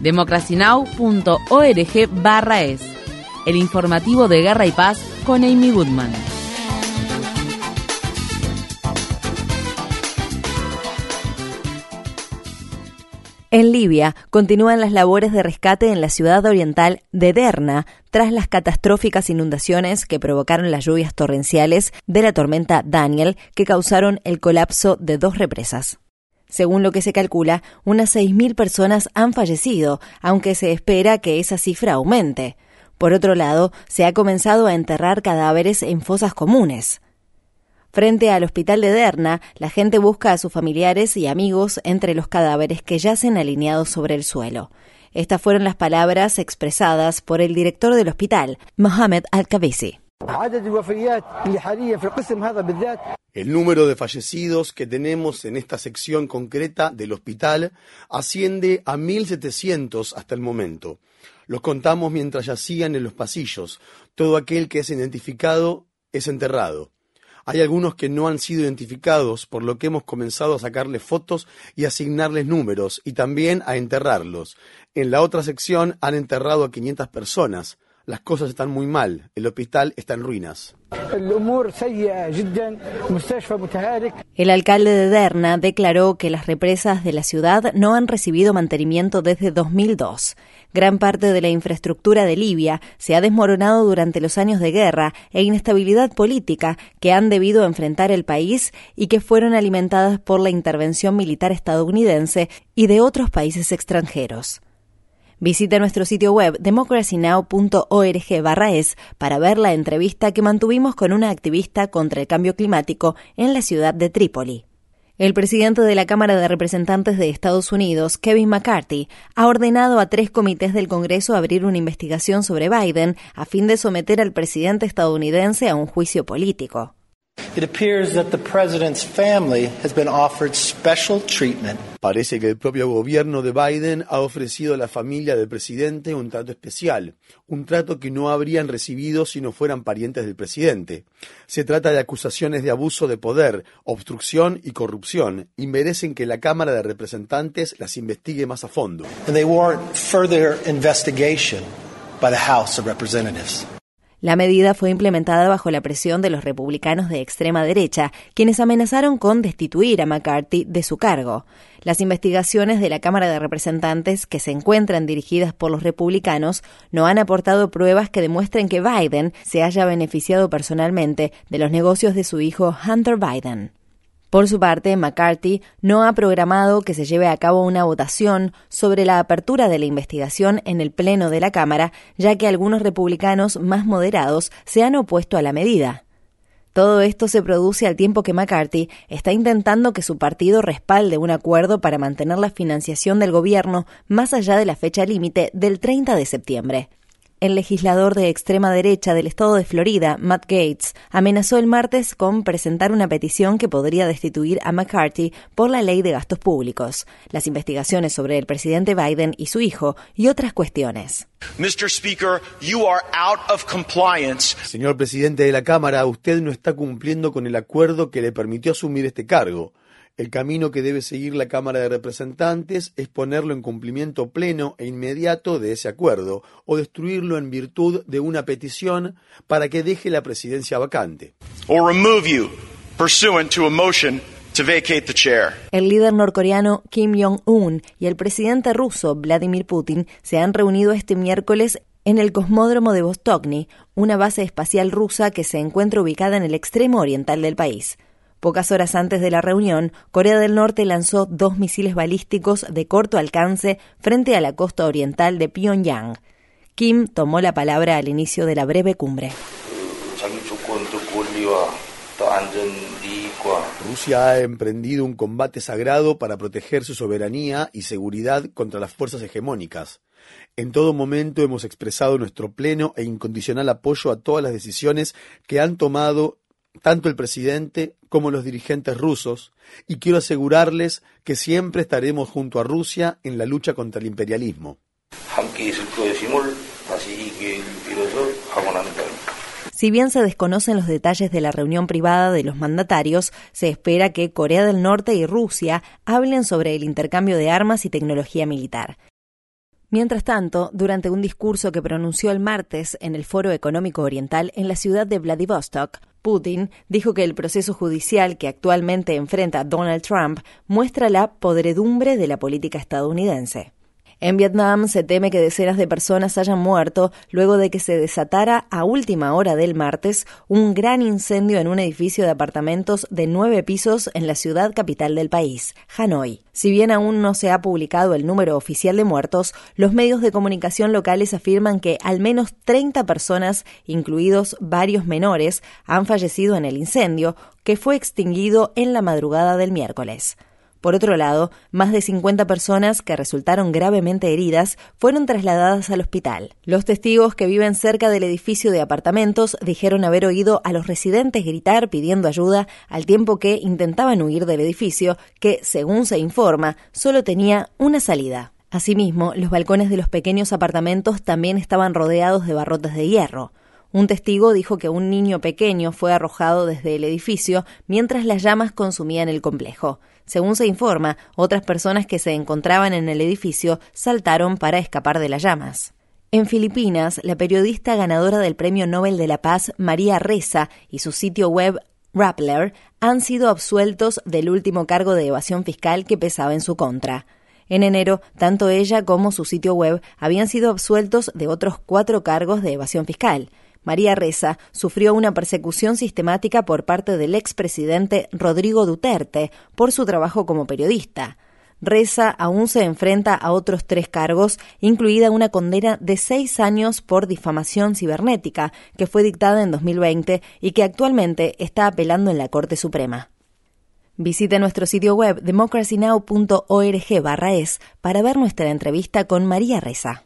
democracynow.org barra es, el informativo de Guerra y Paz con Amy Goodman. En Libia continúan las labores de rescate en la ciudad oriental de Derna tras las catastróficas inundaciones que provocaron las lluvias torrenciales de la tormenta Daniel que causaron el colapso de dos represas. Según lo que se calcula, unas 6.000 personas han fallecido, aunque se espera que esa cifra aumente. Por otro lado, se ha comenzado a enterrar cadáveres en fosas comunes. Frente al hospital de Derna, la gente busca a sus familiares y amigos entre los cadáveres que yacen alineados sobre el suelo. Estas fueron las palabras expresadas por el director del hospital, Mohamed Al-Kabisi. El número de fallecidos que tenemos en esta sección concreta del hospital asciende a 1.700 hasta el momento. Los contamos mientras yacían en los pasillos. Todo aquel que es identificado es enterrado. Hay algunos que no han sido identificados, por lo que hemos comenzado a sacarles fotos y asignarles números y también a enterrarlos. En la otra sección han enterrado a 500 personas. Las cosas están muy mal. El hospital está en ruinas. El alcalde de Derna declaró que las represas de la ciudad no han recibido mantenimiento desde 2002. Gran parte de la infraestructura de Libia se ha desmoronado durante los años de guerra e inestabilidad política que han debido enfrentar el país y que fueron alimentadas por la intervención militar estadounidense y de otros países extranjeros. Visita nuestro sitio web democracynow.org es para ver la entrevista que mantuvimos con una activista contra el cambio climático en la ciudad de Trípoli. El presidente de la Cámara de Representantes de Estados Unidos, Kevin McCarthy, ha ordenado a tres comités del Congreso abrir una investigación sobre Biden a fin de someter al presidente estadounidense a un juicio político. Parece que el propio gobierno de Biden ha ofrecido a la familia del presidente un trato especial, un trato que no habrían recibido si no fueran parientes del presidente. Se trata de acusaciones de abuso de poder, obstrucción y corrupción, y merecen que la Cámara de Representantes las investigue más a fondo. La medida fue implementada bajo la presión de los republicanos de extrema derecha, quienes amenazaron con destituir a McCarthy de su cargo. Las investigaciones de la Cámara de Representantes, que se encuentran dirigidas por los republicanos, no han aportado pruebas que demuestren que Biden se haya beneficiado personalmente de los negocios de su hijo Hunter Biden. Por su parte, McCarthy no ha programado que se lleve a cabo una votación sobre la apertura de la investigación en el Pleno de la Cámara, ya que algunos republicanos más moderados se han opuesto a la medida. Todo esto se produce al tiempo que McCarthy está intentando que su partido respalde un acuerdo para mantener la financiación del gobierno más allá de la fecha límite del 30 de septiembre. El legislador de extrema derecha del estado de Florida, Matt Gates, amenazó el martes con presentar una petición que podría destituir a McCarthy por la ley de gastos públicos, las investigaciones sobre el presidente Biden y su hijo y otras cuestiones. Señor presidente de la Cámara, usted no está cumpliendo con el acuerdo que le permitió asumir este cargo. El camino que debe seguir la Cámara de Representantes es ponerlo en cumplimiento pleno e inmediato de ese acuerdo o destruirlo en virtud de una petición para que deje la presidencia vacante. El líder norcoreano Kim Jong-un y el presidente ruso Vladimir Putin se han reunido este miércoles en el cosmódromo de Vostokny, una base espacial rusa que se encuentra ubicada en el extremo oriental del país. Pocas horas antes de la reunión, Corea del Norte lanzó dos misiles balísticos de corto alcance frente a la costa oriental de Pyongyang. Kim tomó la palabra al inicio de la breve cumbre. Rusia ha emprendido un combate sagrado para proteger su soberanía y seguridad contra las fuerzas hegemónicas. En todo momento hemos expresado nuestro pleno e incondicional apoyo a todas las decisiones que han tomado tanto el presidente como los dirigentes rusos, y quiero asegurarles que siempre estaremos junto a Rusia en la lucha contra el imperialismo. Si bien se desconocen los detalles de la reunión privada de los mandatarios, se espera que Corea del Norte y Rusia hablen sobre el intercambio de armas y tecnología militar. Mientras tanto, durante un discurso que pronunció el martes en el Foro Económico Oriental en la ciudad de Vladivostok, Putin dijo que el proceso judicial que actualmente enfrenta Donald Trump muestra la podredumbre de la política estadounidense. En Vietnam se teme que decenas de personas hayan muerto luego de que se desatara a última hora del martes un gran incendio en un edificio de apartamentos de nueve pisos en la ciudad capital del país, Hanoi. Si bien aún no se ha publicado el número oficial de muertos, los medios de comunicación locales afirman que al menos 30 personas, incluidos varios menores, han fallecido en el incendio, que fue extinguido en la madrugada del miércoles. Por otro lado, más de 50 personas que resultaron gravemente heridas fueron trasladadas al hospital. Los testigos que viven cerca del edificio de apartamentos dijeron haber oído a los residentes gritar pidiendo ayuda al tiempo que intentaban huir del edificio que, según se informa, solo tenía una salida. Asimismo, los balcones de los pequeños apartamentos también estaban rodeados de barrotes de hierro. Un testigo dijo que un niño pequeño fue arrojado desde el edificio mientras las llamas consumían el complejo. Según se informa, otras personas que se encontraban en el edificio saltaron para escapar de las llamas. En Filipinas, la periodista ganadora del Premio Nobel de la Paz, María Reza, y su sitio web Rappler han sido absueltos del último cargo de evasión fiscal que pesaba en su contra. En enero, tanto ella como su sitio web habían sido absueltos de otros cuatro cargos de evasión fiscal. María Reza sufrió una persecución sistemática por parte del expresidente Rodrigo Duterte por su trabajo como periodista. Reza aún se enfrenta a otros tres cargos, incluida una condena de seis años por difamación cibernética, que fue dictada en 2020 y que actualmente está apelando en la Corte Suprema. Visite nuestro sitio web democracynow.org/es para ver nuestra entrevista con María Reza.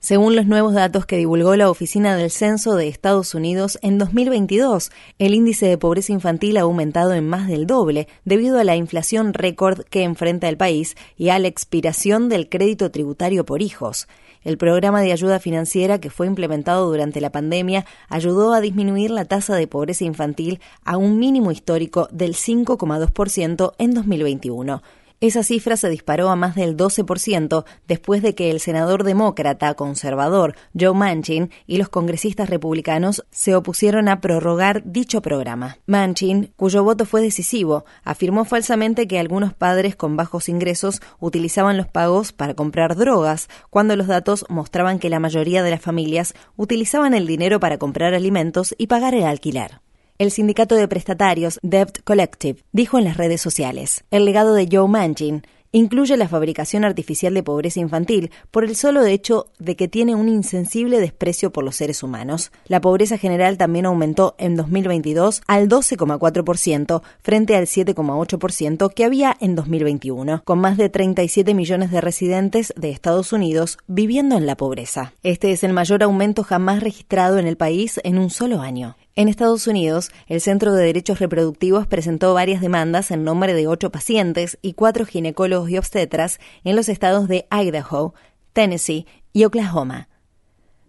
Según los nuevos datos que divulgó la Oficina del Censo de Estados Unidos, en 2022 el índice de pobreza infantil ha aumentado en más del doble debido a la inflación récord que enfrenta el país y a la expiración del crédito tributario por hijos. El programa de ayuda financiera que fue implementado durante la pandemia ayudó a disminuir la tasa de pobreza infantil a un mínimo histórico del 5,2% en 2021. Esa cifra se disparó a más del 12% después de que el senador demócrata conservador Joe Manchin y los congresistas republicanos se opusieron a prorrogar dicho programa. Manchin, cuyo voto fue decisivo, afirmó falsamente que algunos padres con bajos ingresos utilizaban los pagos para comprar drogas, cuando los datos mostraban que la mayoría de las familias utilizaban el dinero para comprar alimentos y pagar el alquiler. El sindicato de prestatarios Debt Collective dijo en las redes sociales, el legado de Joe Manchin incluye la fabricación artificial de pobreza infantil por el solo hecho de que tiene un insensible desprecio por los seres humanos. La pobreza general también aumentó en 2022 al 12,4% frente al 7,8% que había en 2021, con más de 37 millones de residentes de Estados Unidos viviendo en la pobreza. Este es el mayor aumento jamás registrado en el país en un solo año. En Estados Unidos, el Centro de Derechos Reproductivos presentó varias demandas en nombre de ocho pacientes y cuatro ginecólogos y obstetras en los estados de Idaho, Tennessee y Oklahoma.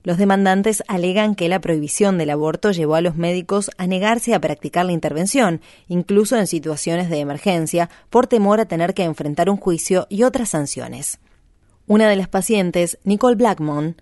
Los demandantes alegan que la prohibición del aborto llevó a los médicos a negarse a practicar la intervención, incluso en situaciones de emergencia, por temor a tener que enfrentar un juicio y otras sanciones. Una de las pacientes, Nicole Blackmon,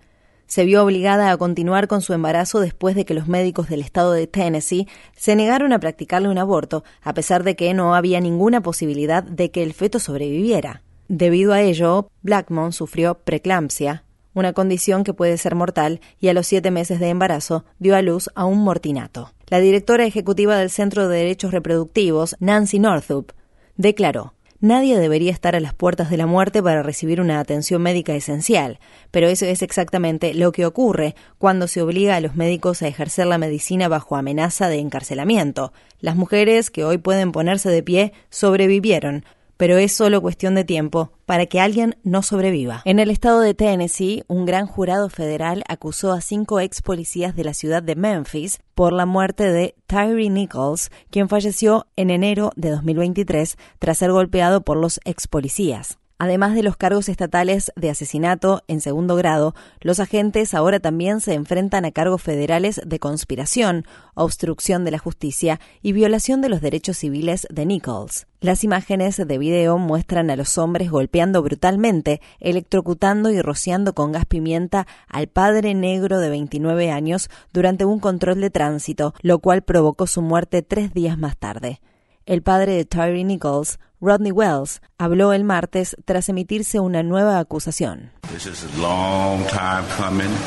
se vio obligada a continuar con su embarazo después de que los médicos del estado de Tennessee se negaron a practicarle un aborto, a pesar de que no había ninguna posibilidad de que el feto sobreviviera. Debido a ello, Blackmon sufrió preeclampsia, una condición que puede ser mortal, y a los siete meses de embarazo dio a luz a un mortinato. La directora ejecutiva del Centro de Derechos Reproductivos, Nancy Northup, declaró Nadie debería estar a las puertas de la muerte para recibir una atención médica esencial, pero eso es exactamente lo que ocurre cuando se obliga a los médicos a ejercer la medicina bajo amenaza de encarcelamiento. Las mujeres que hoy pueden ponerse de pie sobrevivieron, pero es solo cuestión de tiempo para que alguien no sobreviva. En el estado de Tennessee, un gran jurado federal acusó a cinco ex policías de la ciudad de Memphis por la muerte de Tyree Nichols, quien falleció en enero de 2023 tras ser golpeado por los ex policías. Además de los cargos estatales de asesinato en segundo grado, los agentes ahora también se enfrentan a cargos federales de conspiración, obstrucción de la justicia y violación de los derechos civiles de Nichols. Las imágenes de video muestran a los hombres golpeando brutalmente, electrocutando y rociando con gas pimienta al padre negro de 29 años durante un control de tránsito, lo cual provocó su muerte tres días más tarde. El padre de Tyree Nichols, Rodney Wells, habló el martes tras emitirse una nueva acusación.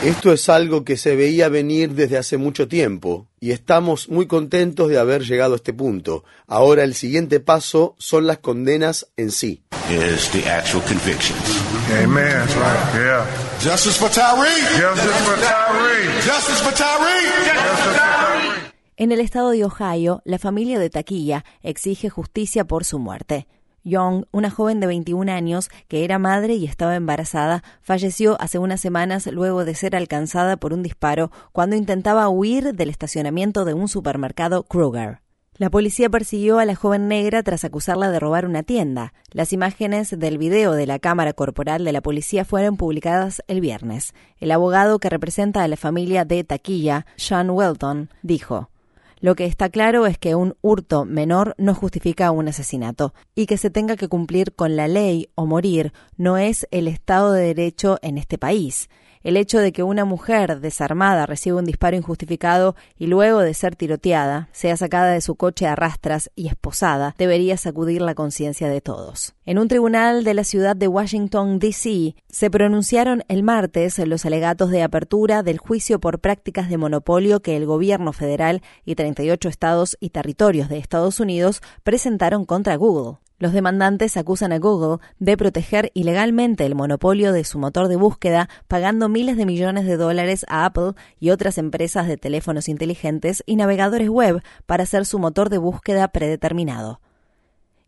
Esto es algo que se veía venir desde hace mucho tiempo y estamos muy contentos de haber llegado a este punto. Ahora el siguiente paso son las condenas en sí. Justice for Tyree. Justice for Tyree. Justice for Tyree. En el estado de Ohio, la familia de Taquilla exige justicia por su muerte. Young, una joven de 21 años que era madre y estaba embarazada, falleció hace unas semanas luego de ser alcanzada por un disparo cuando intentaba huir del estacionamiento de un supermercado Kruger. La policía persiguió a la joven negra tras acusarla de robar una tienda. Las imágenes del video de la cámara corporal de la policía fueron publicadas el viernes. El abogado que representa a la familia de Taquilla, Sean Welton, dijo lo que está claro es que un hurto menor no justifica un asesinato y que se tenga que cumplir con la ley o morir no es el Estado de Derecho en este país. El hecho de que una mujer desarmada reciba un disparo injustificado y luego de ser tiroteada sea sacada de su coche a rastras y esposada debería sacudir la conciencia de todos. En un tribunal de la ciudad de Washington, D.C., se pronunciaron el martes los alegatos de apertura del juicio por prácticas de monopolio que el gobierno federal y 38 estados y territorios de Estados Unidos presentaron contra Google. Los demandantes acusan a Google de proteger ilegalmente el monopolio de su motor de búsqueda, pagando miles de millones de dólares a Apple y otras empresas de teléfonos inteligentes y navegadores web para hacer su motor de búsqueda predeterminado.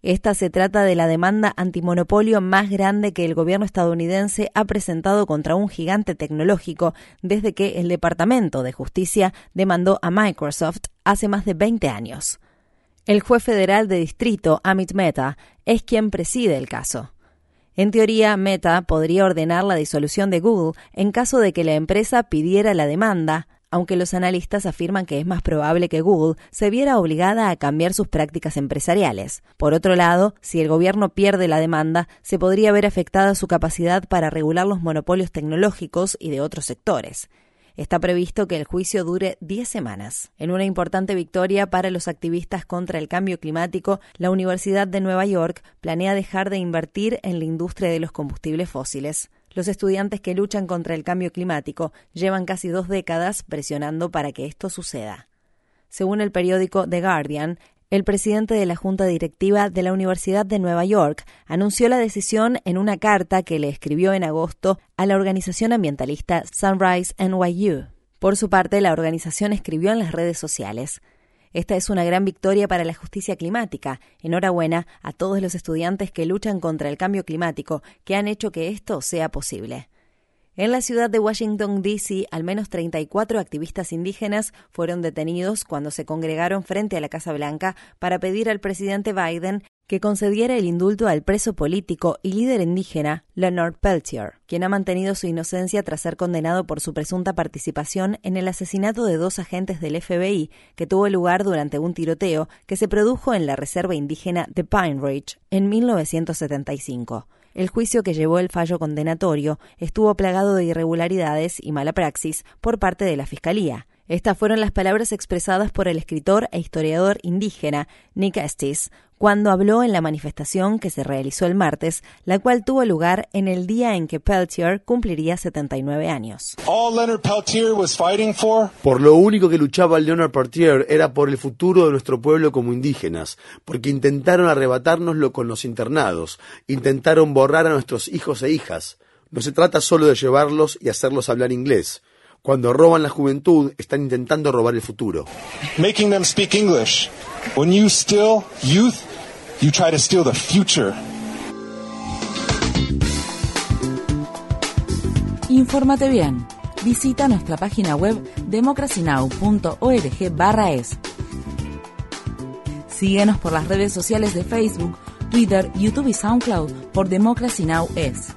Esta se trata de la demanda antimonopolio más grande que el gobierno estadounidense ha presentado contra un gigante tecnológico desde que el Departamento de Justicia demandó a Microsoft hace más de 20 años. El juez federal de distrito, Amit Mehta, es quien preside el caso. En teoría, Meta podría ordenar la disolución de Google en caso de que la empresa pidiera la demanda, aunque los analistas afirman que es más probable que Google se viera obligada a cambiar sus prácticas empresariales. Por otro lado, si el gobierno pierde la demanda, se podría ver afectada su capacidad para regular los monopolios tecnológicos y de otros sectores. Está previsto que el juicio dure 10 semanas. En una importante victoria para los activistas contra el cambio climático, la Universidad de Nueva York planea dejar de invertir en la industria de los combustibles fósiles. Los estudiantes que luchan contra el cambio climático llevan casi dos décadas presionando para que esto suceda. Según el periódico The Guardian, el presidente de la Junta Directiva de la Universidad de Nueva York anunció la decisión en una carta que le escribió en agosto a la organización ambientalista Sunrise NYU. Por su parte, la organización escribió en las redes sociales esta es una gran victoria para la justicia climática. Enhorabuena a todos los estudiantes que luchan contra el cambio climático, que han hecho que esto sea posible. En la ciudad de Washington, D.C., al menos 34 activistas indígenas fueron detenidos cuando se congregaron frente a la Casa Blanca para pedir al presidente Biden que concediera el indulto al preso político y líder indígena Leonard Peltier, quien ha mantenido su inocencia tras ser condenado por su presunta participación en el asesinato de dos agentes del FBI que tuvo lugar durante un tiroteo que se produjo en la reserva indígena de Pine Ridge en 1975. El juicio que llevó el fallo condenatorio estuvo plagado de irregularidades y mala praxis por parte de la Fiscalía. Estas fueron las palabras expresadas por el escritor e historiador indígena Nick Estes cuando habló en la manifestación que se realizó el martes, la cual tuvo lugar en el día en que Peltier cumpliría 79 años. Por lo único que luchaba Leonard Peltier era por el futuro de nuestro pueblo como indígenas, porque intentaron arrebatárnoslo con los internados, intentaron borrar a nuestros hijos e hijas. No se trata solo de llevarlos y hacerlos hablar inglés. Cuando roban la juventud, están intentando robar el futuro. Making them speak English. When you steal youth, you try to steal the future. Infórmate bien. Visita nuestra página web democracynow.org es. Síguenos por las redes sociales de Facebook, Twitter, YouTube y SoundCloud por Democracy Now! es.